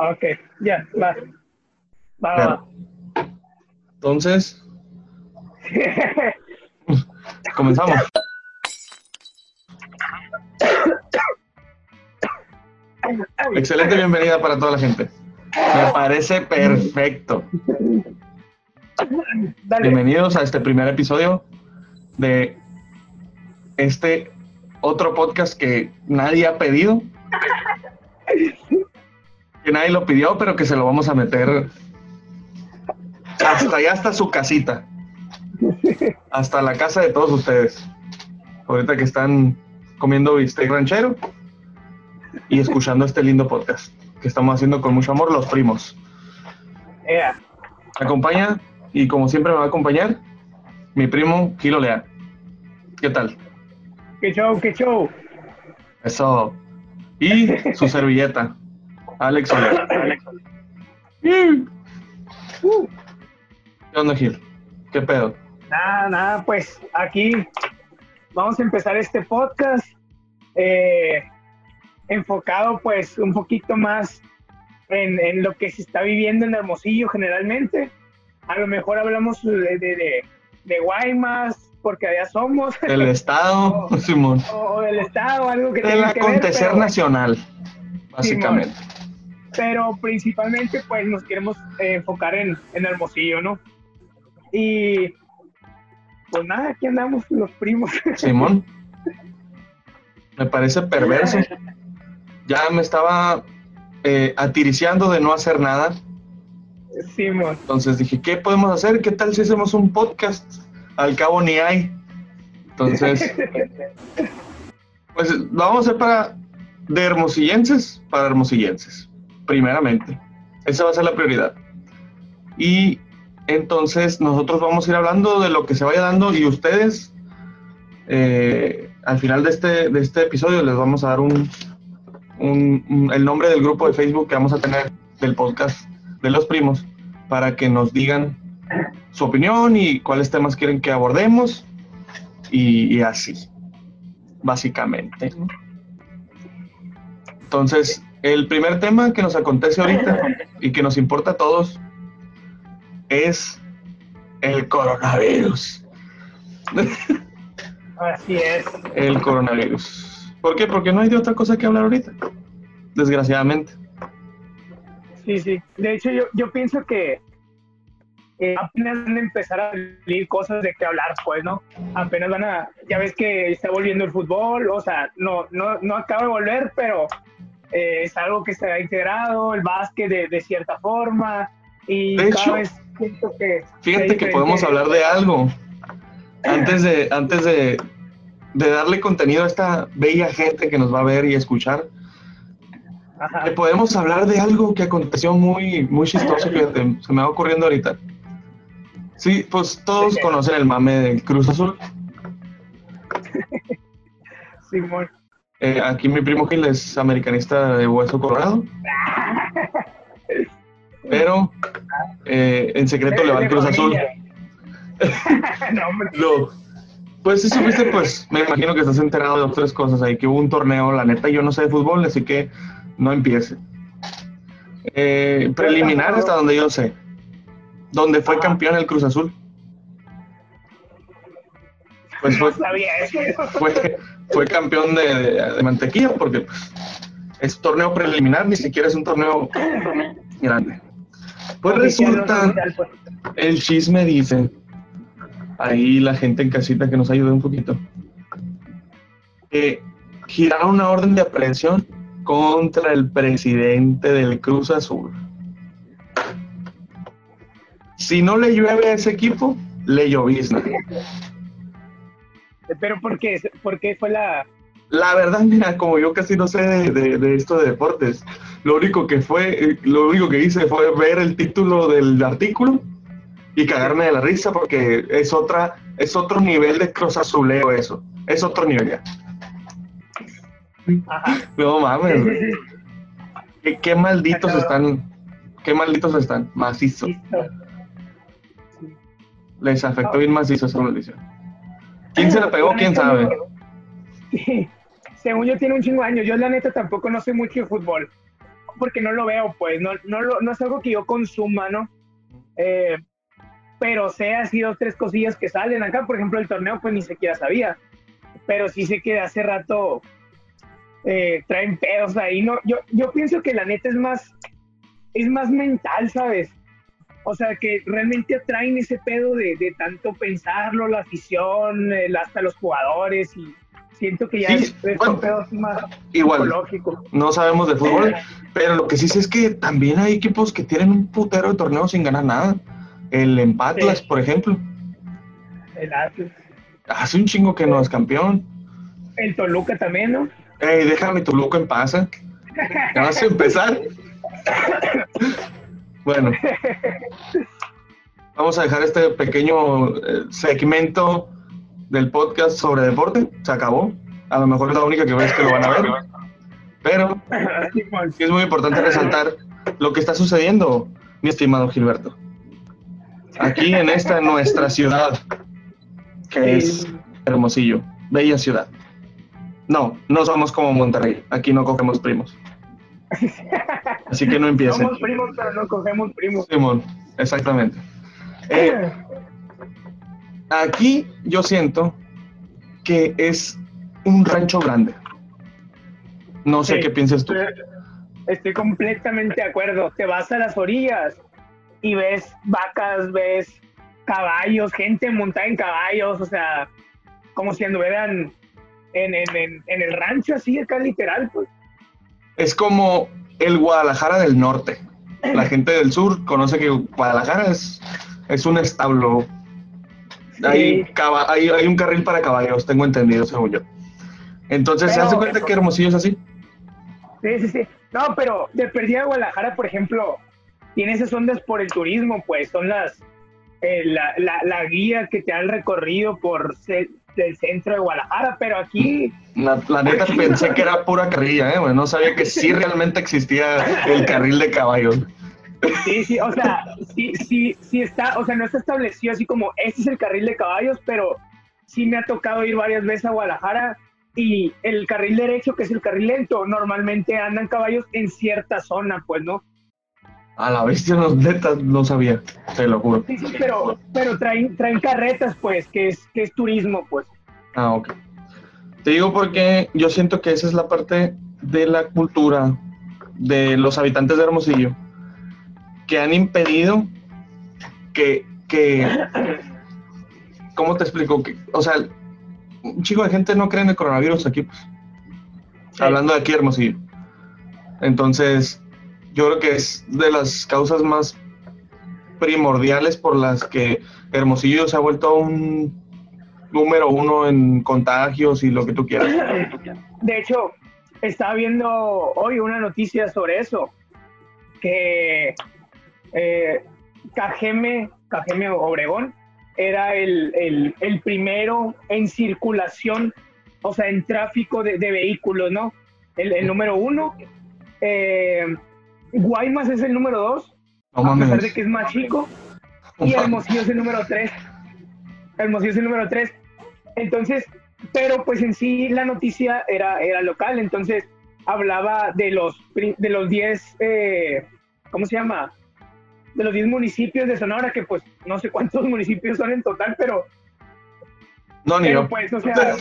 Ok, ya, va. Va, va. Entonces, comenzamos. Excelente bienvenida para toda la gente. Me parece perfecto. Dale. Bienvenidos a este primer episodio de este otro podcast que nadie ha pedido. Que nadie lo pidió, pero que se lo vamos a meter hasta allá, hasta su casita. Hasta la casa de todos ustedes. Ahorita que están comiendo bistec ranchero y escuchando este lindo podcast que estamos haciendo con mucho amor los primos. Acompaña y como siempre me va a acompañar mi primo Kilo Lea. ¿Qué tal? Qué show, qué show. Eso. Y su servilleta, Alex Soler. Mm. ¿Qué onda, Gil? ¿Qué pedo? Nada, nada, pues aquí vamos a empezar este podcast eh, enfocado pues un poquito más en, en lo que se está viviendo en Hermosillo generalmente. A lo mejor hablamos de, de, de, de Guaymas, porque allá somos, El Estado, Simón. o, del Estado, algo que Del tenga que ver, acontecer pero- nacional, básicamente. Pero principalmente pues nos queremos eh, enfocar en, en Hermosillo, ¿no? Y pues nada, aquí andamos los primos. Simón. Me parece perverso. Ya me estaba eh, atiriciando de no hacer nada. Simón. Entonces dije, ¿qué podemos hacer? ¿Qué tal si hacemos un podcast? Al cabo ni hay. Entonces, pues lo vamos a hacer para de hermosillenses para hermosillenses, primeramente. Esa va a ser la prioridad. Y entonces nosotros vamos a ir hablando de lo que se vaya dando y ustedes, eh, al final de este, de este episodio, les vamos a dar un, un- el nombre del grupo de Facebook que vamos a tener del podcast de los primos para que nos digan su opinión y cuáles temas quieren que abordemos y, y así, básicamente. Entonces, el primer tema que nos acontece ahorita y que nos importa a todos es el coronavirus. Así es. El coronavirus. ¿Por qué? Porque no hay de otra cosa que hablar ahorita. Desgraciadamente. Sí, sí. De hecho, yo, yo pienso que eh, apenas van a empezar a salir cosas de qué hablar, pues, ¿no? Apenas van a, ya ves que está volviendo el fútbol, o sea, no, no, no acaba de volver, pero eh, es algo que se ha integrado, el básquet de, de cierta forma, y De cada hecho, vez siento que... Fíjate que podemos hablar de algo. Antes de, antes de, de darle contenido a esta bella gente que nos va a ver y escuchar, Ajá. podemos hablar de algo que aconteció muy, muy chistoso que te- se me va ocurriendo ahorita. Sí, pues todos conocen el mame del Cruz Azul. Simón. Eh, aquí mi primo Gil es americanista de Hueso Colorado. Pero eh, en secreto le va al Cruz Azul. no, pues si supiste, pues me imagino que estás enterado de dos tres cosas ahí, que hubo un torneo, la neta yo no sé de fútbol, así que no empiece. Eh, preliminar hasta donde yo sé, donde fue Ajá. campeón el Cruz Azul. Pues fue, No sabía eso. fue, fue campeón de, de- de mantequilla, porque pues, es torneo preliminar, ni siquiera es un torneo grande. Pues resulta, pues. el chisme dice, ahí la gente en casita que nos ayude un poquito, que giraron una orden de aprehensión contra el presidente del Cruz Azul. Si no le llueve a ese equipo, le llovizna. Pero ¿por qué? ¿Por qué fue la...? La verdad, mira, como yo casi no sé de, de- de esto de deportes, lo único que fue, eh, lo único que hice fue ver el título del artículo y cagarme de la risa porque es otra, es otro nivel de cruz azuleo eso, es otro nivel ya. Ajá. No mames, Sí, güey. sí, sí. qué, qué malditos están, qué malditos están, macizos. Listo. Les afectó bien macizo esa maldición. ¿Quién se la pegó? ¿Quién sabe? Sí. Según yo tiene un chingo de años. Yo la neta tampoco no sé mucho de fútbol. porque no lo veo, pues, no, no, lo- no es algo que yo consuma, ¿no? Eh, pero sé así dos, tres cosillas que salen acá, por ejemplo, el torneo, pues ni siquiera sabía, pero sí sé que de hace rato eh, traen pedos ahí, ¿no? Yo, yo pienso que la neta es más, es más mental, ¿sabes? O sea, que realmente atraen ese pedo de, de tanto pensarlo, la afición, el- hasta los jugadores, y siento que ya Sí, es, bueno, un pedo así más Igual, psicológico. no sabemos de fútbol, pero lo que sí sé es que también hay equipos que tienen un putero de torneos sin ganar nada. El Empatlas, Sí. por ejemplo, El Atlas. hace un chingo que no es campeón. El Toluca también, ¿no? Ey, déjame tu loco en paz. ¿eh? Vas a empezar. Bueno, vamos a dejar este pequeño eh, segmento del podcast sobre deporte. Se acabó. A lo mejor es la única que ves que lo van a ver. Pero es muy importante resaltar lo que está sucediendo, mi estimado Gilberto. Aquí en esta nuestra ciudad, que es Hermosillo, bella ciudad. No, no somos como Monterrey. Aquí no cogemos primos. Así que no empiecen. Somos primos, pero no cogemos primos. Simón, exactamente. Eh, aquí yo siento que es un rancho grande. No sé Sí. qué piensas tú. Estoy completamente de acuerdo. Te vas a las orillas y ves vacas, ves caballos, gente montada en caballos, o sea, como si anduvieran en, en, en, en el rancho así acá literal, pues. Es como el Guadalajara del norte. La gente del sur conoce que Guadalajara es, es un establo. Hay, caba- hay, hay un carril para caballos, tengo entendido, según yo. Entonces, ¿se Pero- hace cuenta que Hermosillo es así? Sí, sí, sí. No, pero de perdida Guadalajara, por ejemplo, tiene esas ondas por el turismo, pues son las eh, la, la, la guía que te da el recorrido por ce- el centro de Guadalajara, pero aquí La, la neta pensé que era pura carrilla, ¿eh? güey? No sabía que sí realmente existía el carril de caballos. sí, sí, o sea, sí, sí, sí está, o sea, no está establecido así como este es el carril de caballos, pero sí me ha tocado ir varias veces a Guadalajara y el carril derecho, que es el carril lento, normalmente andan caballos en cierta zona, pues, ¿no? A la bestia, no, neta, no sabía, te lo juro. Sí, sí, pero, pero traen, traen carretas, pues, que es, que es turismo, pues. Ah, ok. Te digo porque yo siento que esa es la parte de la cultura de los habitantes de Hermosillo que han impedido que, que ¿cómo te explico? Que, o sea, un chico de gente no cree en el coronavirus aquí, pues. Sí. Hablando de aquí, Hermosillo. Entonces, yo creo que es de las causas más primordiales por las que Hermosillo se ha vuelto un número uno en contagios y lo que tú quieras. De hecho, estaba viendo hoy una noticia sobre eso, que eh, Cajeme, Cajeme Obregón era el, el- el primero en circulación, o sea, en tráfico de, de vehículos, ¿no? El, número uno. Eh, Guaymas es el número dos, No a pesar de que es más chico. Y Hermosillo es el número 3. Hermosillo es el número 3. Entonces, pero pues en sí la noticia era, era local, entonces hablaba de los de los 10, eh, ¿cómo se llama? De los 10 municipios de Sonora, que pues no sé cuántos municipios son en total, pero, No, ni pero yo. pues, o sea,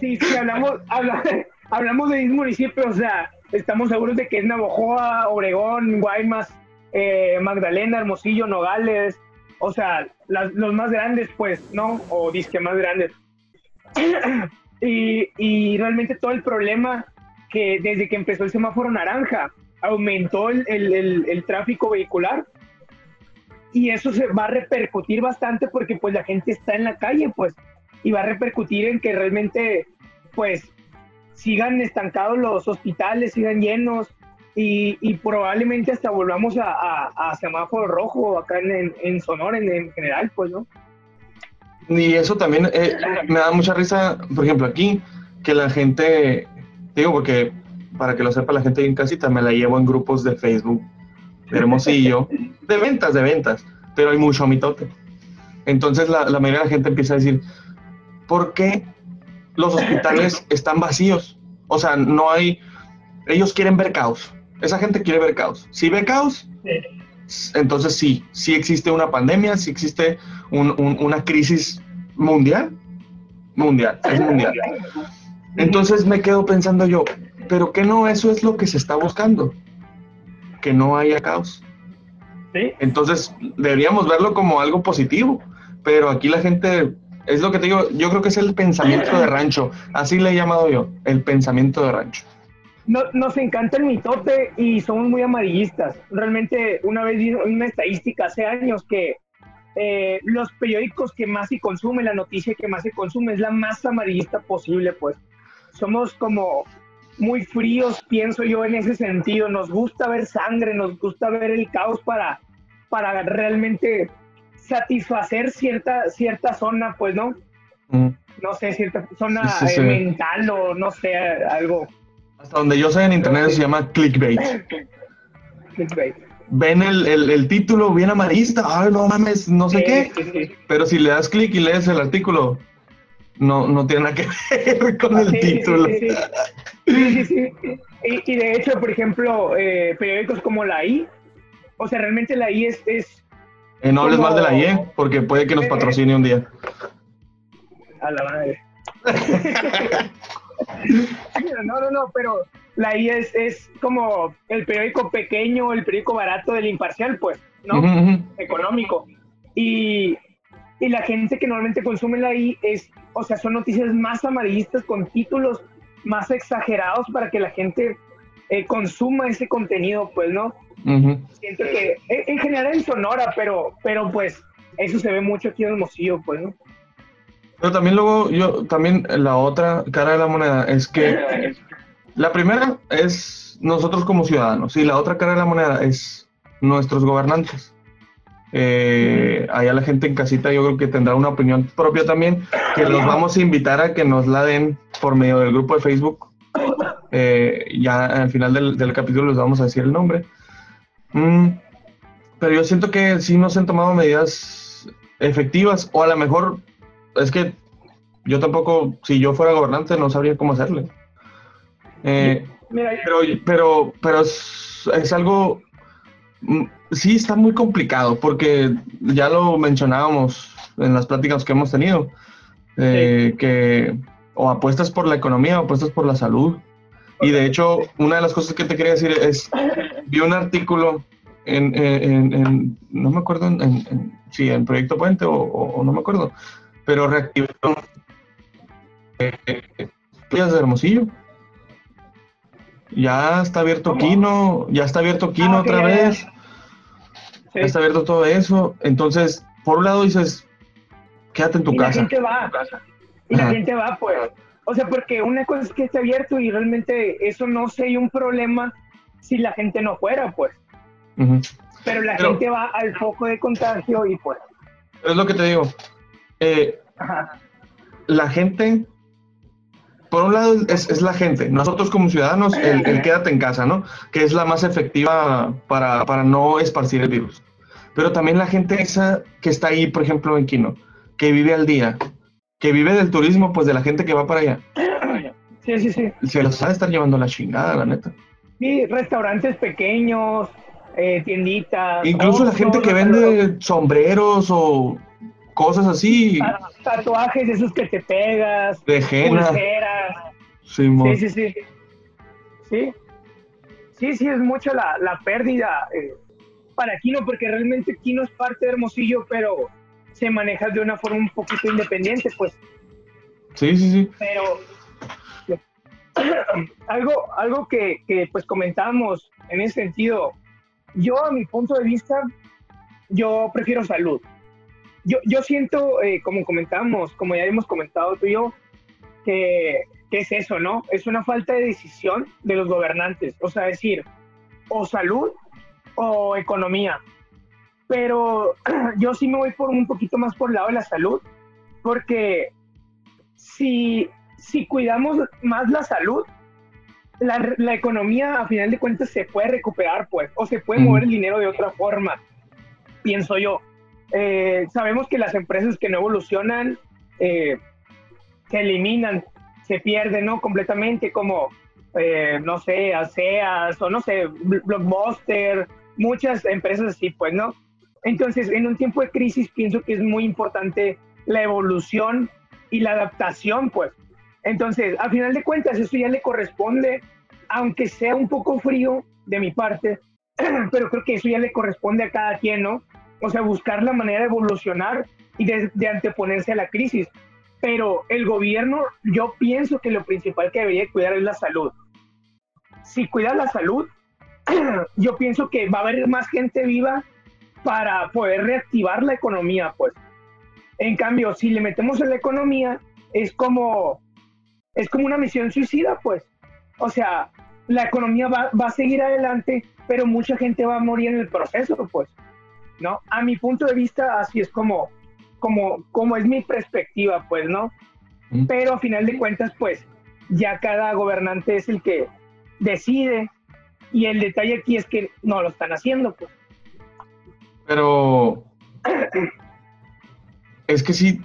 sí, sí, hablamos, habla- hablamos de 10 municipios, o sea, estamos seguros de que es Navojoa, Obregón, Guaymas, eh, Magdalena, Hermosillo, Nogales, o sea, los más grandes, pues, ¿no? O disque más grandes. y, y realmente todo el problema que desde que empezó el semáforo naranja, aumentó el- el- el tráfico vehicular y eso se va a repercutir bastante porque pues la gente está en la calle, pues, y va a repercutir en que realmente, pues, sigan estancados los hospitales, sigan llenos y, y probablemente hasta volvamos a, a- a semáforo rojo acá en, en, Sonora en, en general, pues, ¿no? Y eso también eh, me da mucha risa, por ejemplo, aquí, que la gente, digo, porque para que lo sepa la gente en casita, me la llevo en grupos de Facebook, de Hermosillo, de ventas, de ventas, pero hay mucho mitote. Entonces la, la mayoría de la gente empieza a decir, ¿por qué los hospitales están vacíos? O sea, no hay, ellos quieren ver caos. Esa gente quiere ver caos. Si ve caos, entonces sí, sí existe una pandemia, sí existe una crisis mundial. Mundial, es mundial. Entonces me quedo pensando yo, pero que no eso es lo que se está buscando, que no haya caos. Entonces deberíamos verlo como algo positivo, pero aquí la gente, es lo que te digo, yo creo que es el pensamiento de rancho, así le he llamado yo, el pensamiento de rancho. No, nos encanta el mitote y somos muy amarillistas. Realmente una vez vi una estadística hace años que eh, los periódicos que más se consumen, la noticia que más se consume es la más amarillista posible, pues. Somos como muy fríos, pienso yo, en ese sentido. Nos gusta ver sangre, nos gusta ver el caos para, para realmente satisfacer cierta, cierta zona, pues, ¿no? Mm. No sé, cierta zona eh, mental o no sé, algo. Hasta donde yo sé en internet se llama clickbait. clickbait. Ven el, el, título bien amarista, ay, no mames, no sé qué. Pero si le das clic y lees el artículo, no, no tiene nada que ver con el título. Sí, sí, sí. Y, de hecho, por ejemplo, eh, periódicos como la I, o sea, realmente la I es... es no hables más de la I, ¿eh? porque puede que nos patrocine un día. A la madre. no, no, no, pero la I es, es como el periódico pequeño, el periódico barato del imparcial, pues, ¿no? Económico. Y, y la gente que normalmente consume la I es, o sea, son noticias más amarillistas con títulos más exagerados para que la gente eh, consuma ese contenido, pues, ¿no? Siento que en, general en Sonora, pero, pero pues eso se ve mucho aquí en Hermosillo, pues, ¿no? Pero también luego, yo, también la otra cara de la moneda es que la primera es nosotros como ciudadanos y la otra cara de la moneda es nuestros gobernantes. Eh, allá la gente en casita yo creo que tendrá una opinión propia también, que los vamos a invitar a que nos la den por medio del grupo de Facebook. Eh, ya al final del, capítulo les vamos a decir el nombre. Mm, pero yo siento que sí nos han tomado medidas efectivas, o a lo mejor es que yo tampoco, si yo fuera gobernante, no sabría cómo hacerle. Eh, pero, pero, pero es algo mm, sí está muy complicado porque ya lo mencionábamos en las pláticas que hemos tenido, eh, que o apuestas por la economía o apuestas por la salud. Y de hecho, una de las cosas que te quería decir es, vi un artículo en, no me acuerdo en, si en Proyecto Puente o, no me acuerdo, pero reactivó eh, de Hermosillo. Ya está abierto Kino, ya está abierto Kino ah, otra vez está abierto todo eso. Entonces, por un lado dices, quédate en tu casa. La gente va. Y la gente va, pues. O sea, porque una cosa es que esté abierto y realmente eso no sería un problema si la gente no fuera, pues. Pero la gente va al foco de contagio y pues. Es lo que te digo. Eh, la gente por un lado es, la gente, nosotros como ciudadanos, el, quédate en casa, ¿no? Que es la más efectiva para, para, no esparcir el virus. Pero también la gente esa que está ahí, por ejemplo, en Quino, que vive al día, que vive del turismo, pues de la gente que va para allá. Sí, sí, sí. Se los va a estar llevando la chingada, la neta. Sí, restaurantes pequeños, eh, tienditas. Incluso la gente que vende sombreros o cosas así. Tatuajes, esos que te pegas. Pulseras. Sí, sí, sí, sí. Sí, sí, es mucho la, la pérdida eh, para Kino, porque realmente Kino es parte de Hermosillo, pero se maneja de una forma un poquito independiente, pues. Sí, sí, sí. Pero algo, algo que, que pues comentamos en ese sentido, yo a mi punto de vista, yo prefiero salud yo, yo siento, eh, como comentamos, como ya hemos comentado tú y yo, que, es eso, ¿no? Es una falta de decisión de los gobernantes. O sea, decir, o salud o economía. Pero yo sí me voy por un poquito más por el lado de la salud, porque si, si cuidamos más la salud, la, la, economía a final de cuentas se puede recuperar, pues, o se puede mover el dinero de otra forma, pienso yo. Eh, sabemos que las empresas que no evolucionan eh, se eliminan, se pierden, ¿no? Completamente, como eh, no sé, ASEAS o no sé, Blockbuster, muchas empresas así, pues, ¿no? Entonces, en un tiempo de crisis pienso que es muy importante la evolución y la adaptación, pues. Entonces, a final de cuentas, eso ya le corresponde, aunque sea un poco frío de mi parte, pero creo que eso ya le corresponde a cada quien, ¿no? O sea, buscar la manera de evolucionar y de, de anteponerse a la crisis. Pero el gobierno, yo pienso que lo principal que debería cuidar es la salud. Si cuida la salud, yo pienso que va a haber más gente viva para poder reactivar la economía, pues. En cambio, si le metemos en la economía, es como, es como una misión suicida, pues. O sea, la economía va, va, a seguir adelante, pero mucha gente va a morir en el proceso, pues. ¿No? A mi punto de vista, así es como, como, como es mi perspectiva, pues, ¿no? Pero a final de cuentas, pues, ya cada gobernante es el que decide y el detalle aquí es que no lo están haciendo, pues. Pero es que sí,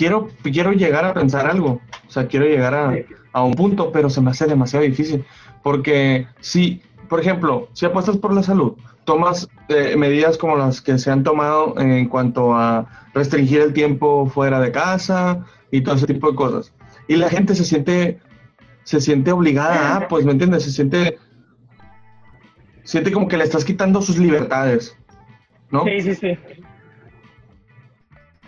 quiero, quiero llegar a pensar algo, o sea, quiero llegar a, a un punto, pero se me hace demasiado difícil, porque si, por ejemplo, si apuestas por la salud, tomas eh, medidas como las que se han tomado en cuanto a restringir el tiempo fuera de casa y todo ese tipo de cosas, y la gente se siente, se siente obligada, a, pues, ¿me entiendes? Se siente, siente como que le estás quitando sus libertades, ¿no? Sí, sí, sí.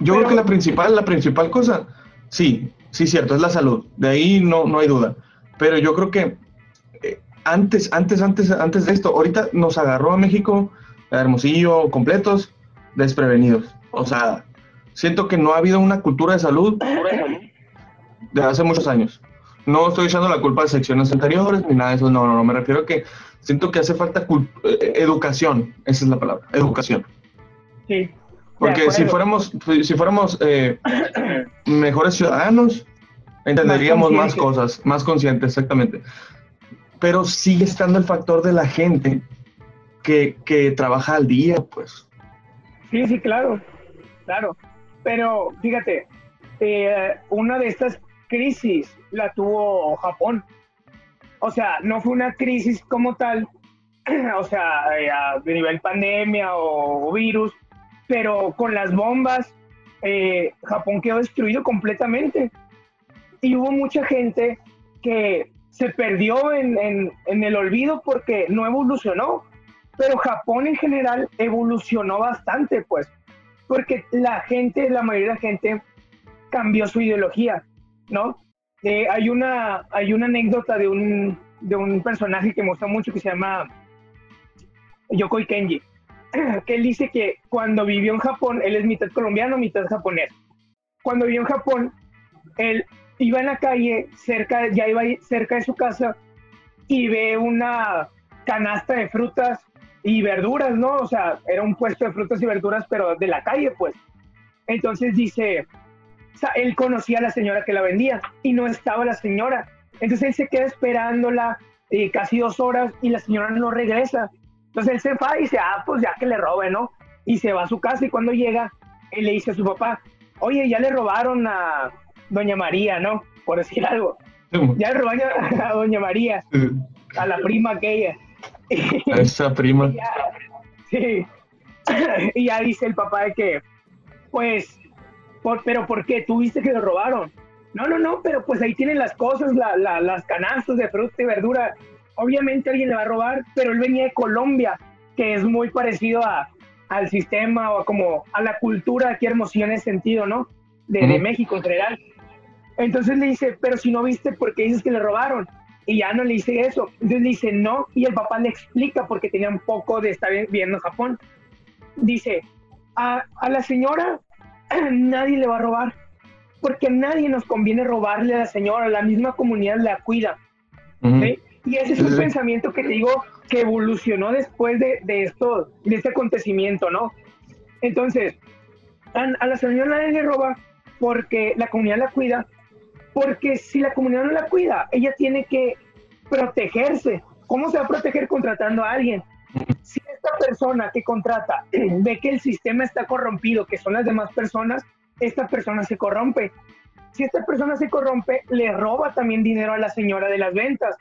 Yo creo que la principal, la principal cosa, sí, sí, cierto, es la salud. De ahí no, no hay duda. Pero yo creo que eh, antes, antes, antes, antes de esto, ahorita nos agarró a México, a Hermosillo, completos, desprevenidos. O sea, siento que no ha habido una cultura de salud de hace muchos años. No estoy echando la culpa de secciones anteriores ni nada de eso, no, no, no, me refiero a que siento que hace falta eh, educación, esa es la palabra, educación. Sí, porque si fuéramos, si fuéramos eh, mejores ciudadanos, entenderíamos más, cosas, más conscientes, exactamente. Pero sigue estando el factor de la gente que, que trabaja al día, pues. Sí, sí, claro, claro. Pero fíjate, eh, una de estas crisis la tuvo Japón. O sea, no fue una crisis como tal, o sea, eh, a nivel pandemia o virus, pero con las bombas, eh, Japón quedó destruido completamente. Y hubo mucha gente que se perdió en, en, el olvido porque no evolucionó. Pero Japón en general evolucionó bastante, pues, porque la gente, la mayoría de la gente cambió su ideología, ¿no? Eh, hay, una, hay una anécdota de un, de un personaje que me gusta mucho que se llama Yokoi Kenji que él dice que cuando vivió en Japón, él es mitad colombiano, mitad japonés. Cuando vivió en Japón, él iba en la calle, cerca, ya iba cerca de su casa y ve una canasta de frutas y verduras, ¿no? O sea, era un puesto de frutas y verduras, pero de la calle, pues. Entonces dice, o sea, él conocía a la señora que la vendía y no estaba la señora. Entonces él se queda esperándola eh, casi dos horas y la señora no regresa. Entonces él se va y dice, ah, pues ya que le robe, ¿no? Y se va a su casa y cuando llega, él le dice a su papá, oye, ya le robaron a Doña María, ¿no? Por decir algo. Ya le robaron a, Doña María, a la prima aquella. A esa prima. sí. Y ya dice el papá de que, pues, pero ¿por qué? ¿Tú viste que le robaron? No, no, no, pero pues ahí tienen las cosas, las canastas de fruta y verdura obviamente alguien le va a robar, pero él venía de Colombia, que es muy parecido a, al sistema o como a la cultura de aquí Hermosillo en ese sentido, ¿no? De, México en general. Entonces le dice, pero si no viste, ¿por qué dices que le robaron? Y ya no le dice eso. Entonces le dice, no, y el papá le explica porque tenía un poco de estar viendo Japón. Dice, a, a la señora nadie le va a robar, porque a nadie nos conviene robarle a la señora, la misma comunidad la cuida. ¿sí? Y ese es un pensamiento que te digo que evolucionó después de, de, esto, de este acontecimiento, ¿no? Entonces, a, la señora le roba porque la comunidad la cuida, porque si la comunidad no la cuida, ella tiene que protegerse. ¿Cómo se va a proteger contratando a alguien? Si esta persona que contrata ve que el sistema está corrompido, que son las demás personas, esta persona se corrompe. Si esta persona se corrompe, le roba también dinero a la señora de las ventas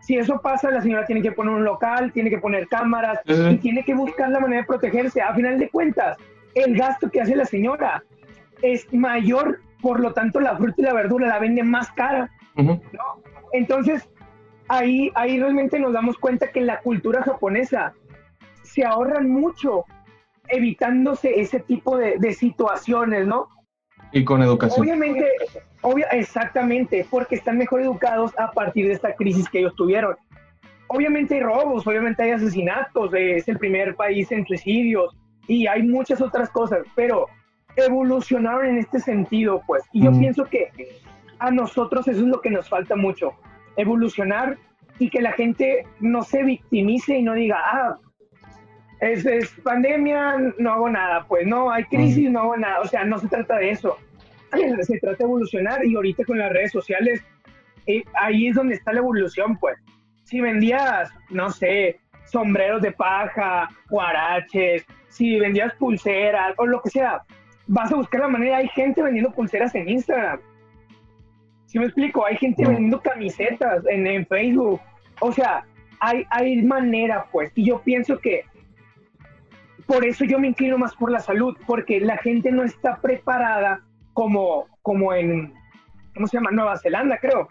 si eso pasa, la señora tiene que poner un local, tiene que poner cámaras y tiene que buscar la manera de protegerse. A final de cuentas, el gasto que hace la señora es mayor, por lo tanto la fruta y la verdura la vende más cara. Entonces, ahí, ahí realmente nos damos cuenta que en la cultura japonesa se ahorran mucho evitándose ese tipo de, de situaciones, ¿no? Y con educación. Obviamente, obvia, exactamente, porque están mejor educados a partir de esta crisis que ellos tuvieron. Obviamente hay robos, obviamente hay asesinatos, es el primer país en suicidios y hay muchas otras cosas, pero evolucionaron en este sentido, pues. Y yo pienso que a nosotros eso es lo que nos falta mucho, evolucionar y que la gente no se victimice y no diga, ah, es, es, pandemia, no hago nada, pues no, hay crisis, no hago nada, o sea, no se trata de eso, se trata de evolucionar y ahorita con las redes sociales, eh, ahí es donde está la evolución, pues. Si vendías, no sé, sombreros de paja, guaraches, si vendías pulseras o lo que sea, vas a buscar la manera, hay gente vendiendo pulseras en Instagram. Si me explico, hay gente vendiendo camisetas en, en Facebook, o sea, hay, hay manera, pues, y yo pienso que por eso yo me inclino más por la salud, porque la gente no está preparada como, como en, ¿cómo se llama? Nueva Zelanda, creo.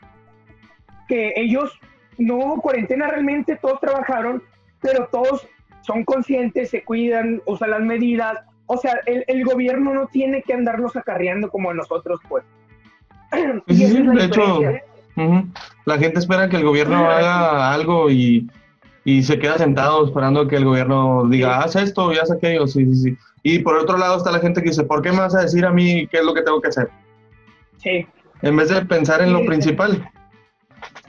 Que ellos no hubo cuarentena realmente, todos trabajaron, pero todos son conscientes, se cuidan, usan las medidas. O sea, el, gobierno no tiene que andarlos acarreando como nosotros, pues. Sí, de hecho, la gente espera que el gobierno haga algo y y se queda sentado esperando que el gobierno diga, haz esto y haz aquello, sí, sí, sí. Y por otro lado está la gente que dice, ¿por qué me vas a decir a mí qué es lo que tengo que hacer? Sí. En vez de pensar en lo principal,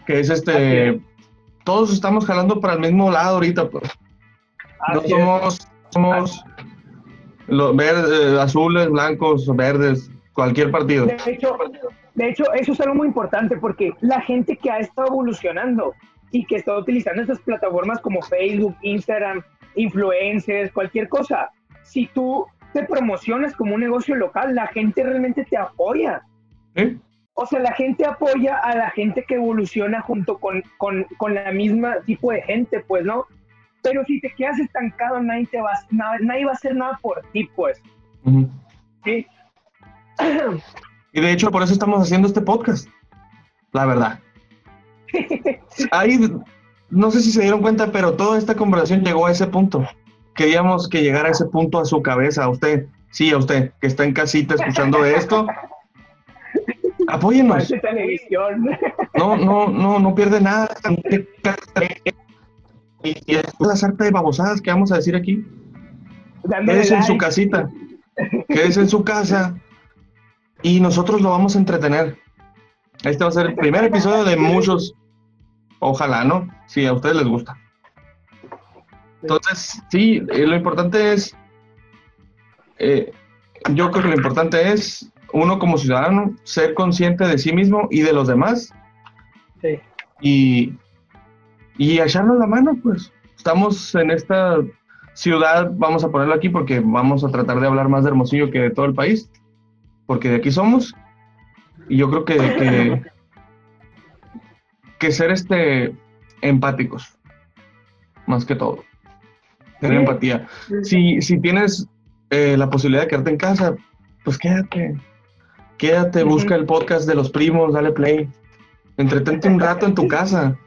que es este, todos estamos jalando para el mismo lado ahorita, pues. no somos, somos los verdes, azules, blancos, verdes, cualquier partido. De hecho, de hecho, eso es algo muy importante porque la gente que ha estado evolucionando y que está utilizando esas plataformas como Facebook, Instagram, influencers, cualquier cosa, si tú te promocionas como un negocio local, la gente realmente te apoya. O sea, la gente apoya a la gente que evoluciona junto con, con, con, la misma tipo de gente, pues, ¿no? Pero si te quedas estancado, nadie, te va, nadie va a hacer nada por ti, pues. ¿Sí? Y de hecho, por eso estamos haciendo este podcast, la verdad. Ahí, no sé si se dieron cuenta, pero toda esta conversación llegó a ese punto. Queríamos que llegara a ese punto a su cabeza, a usted, sí, a usted, que está en casita escuchando esto. Apóyenos. No, no, no, no pierde nada. Y, es la sarta de babosadas que vamos a decir aquí. Quédese en su casita, quédese en su casa y nosotros lo vamos a entretener. Este va a ser el primer episodio de muchos Ojalá, ¿no? Si a ustedes les gusta. Entonces, sí, eh, lo importante es, eh, yo creo que lo importante es, uno como ciudadano, ser consciente de sí mismo y de los demás. Sí. Y, y echarnos la mano, pues. Estamos en esta ciudad, vamos a ponerlo aquí porque vamos a tratar de hablar más de Hermosillo que de todo el país, porque de aquí somos. Y yo creo que, que que ser este empáticos, más que todo. Tener empatía. Si, si tienes eh, la posibilidad de quedarte en casa, pues quédate. Quédate, busca el podcast de los primos, dale play. Entretente un rato en tu casa.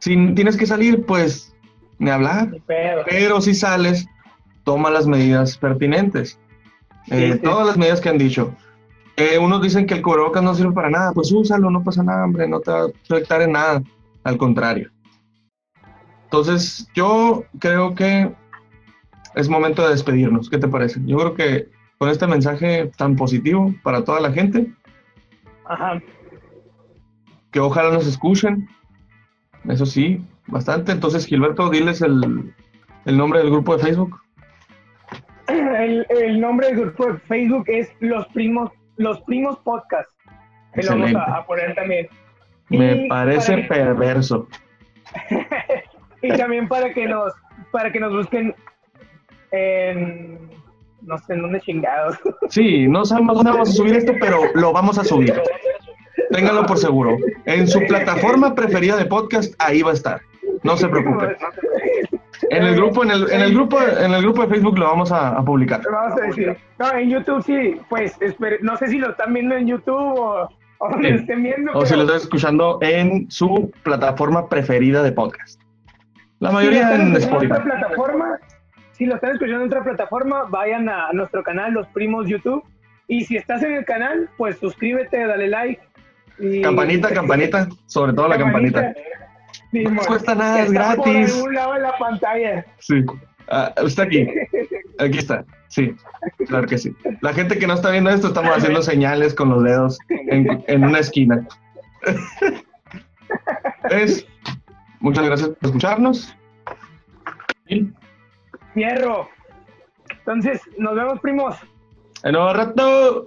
Si tienes que salir, pues ni hablar. Pero si sales, toma las medidas pertinentes. Eh, todas las medidas que han dicho. Eh, unos dicen que el cubrebocas no sirve para nada, pues úsalo, no pasa nada, hombre, no te va a afectar en nada, al contrario. Entonces, yo creo que es momento de despedirnos, ¿qué te parece? Yo creo que con este mensaje tan positivo para toda la gente, Ajá. que ojalá nos escuchen, eso sí, bastante. Entonces, Gilberto, diles el, el nombre del grupo de Facebook. El, el, nombre del grupo de Facebook es Los Primos los primos podcast. Que lo vamos a, poner también. Me parece perverso. y también para que nos, para que nos busquen en no sé en dónde chingados. Sí, no sabemos dónde vamos a subir esto, pero lo vamos a subir. Ténganlo por seguro. En su plataforma preferida de podcast, ahí va a estar. No se preocupen. En el grupo, en el, en el grupo, en el grupo de Facebook lo vamos a, a publicar. Vamos a decir. No, en YouTube sí, pues espere- no sé si lo están viendo en YouTube o, o Sí. estén viendo. O si pero lo están escuchando en su plataforma preferida de podcast. La si lo mayoría están en Spotify. otra plataforma, si lo están escuchando en otra plataforma, vayan a nuestro canal Los Primos YouTube. Y si estás en el canal, pues suscríbete, dale like. Y Campanita, campanita, sobre todo la campanita. Sí, No cuesta nada, es Está por gratis. algún lado de la pantalla. Sí. Ah, está aquí. Aquí está. Sí, claro que sí. La gente que no está viendo esto, estamos haciendo señales con los dedos en, en una esquina. Es, muchas gracias por escucharnos. Y Fierro. Entonces, nos vemos, primos. en un rato.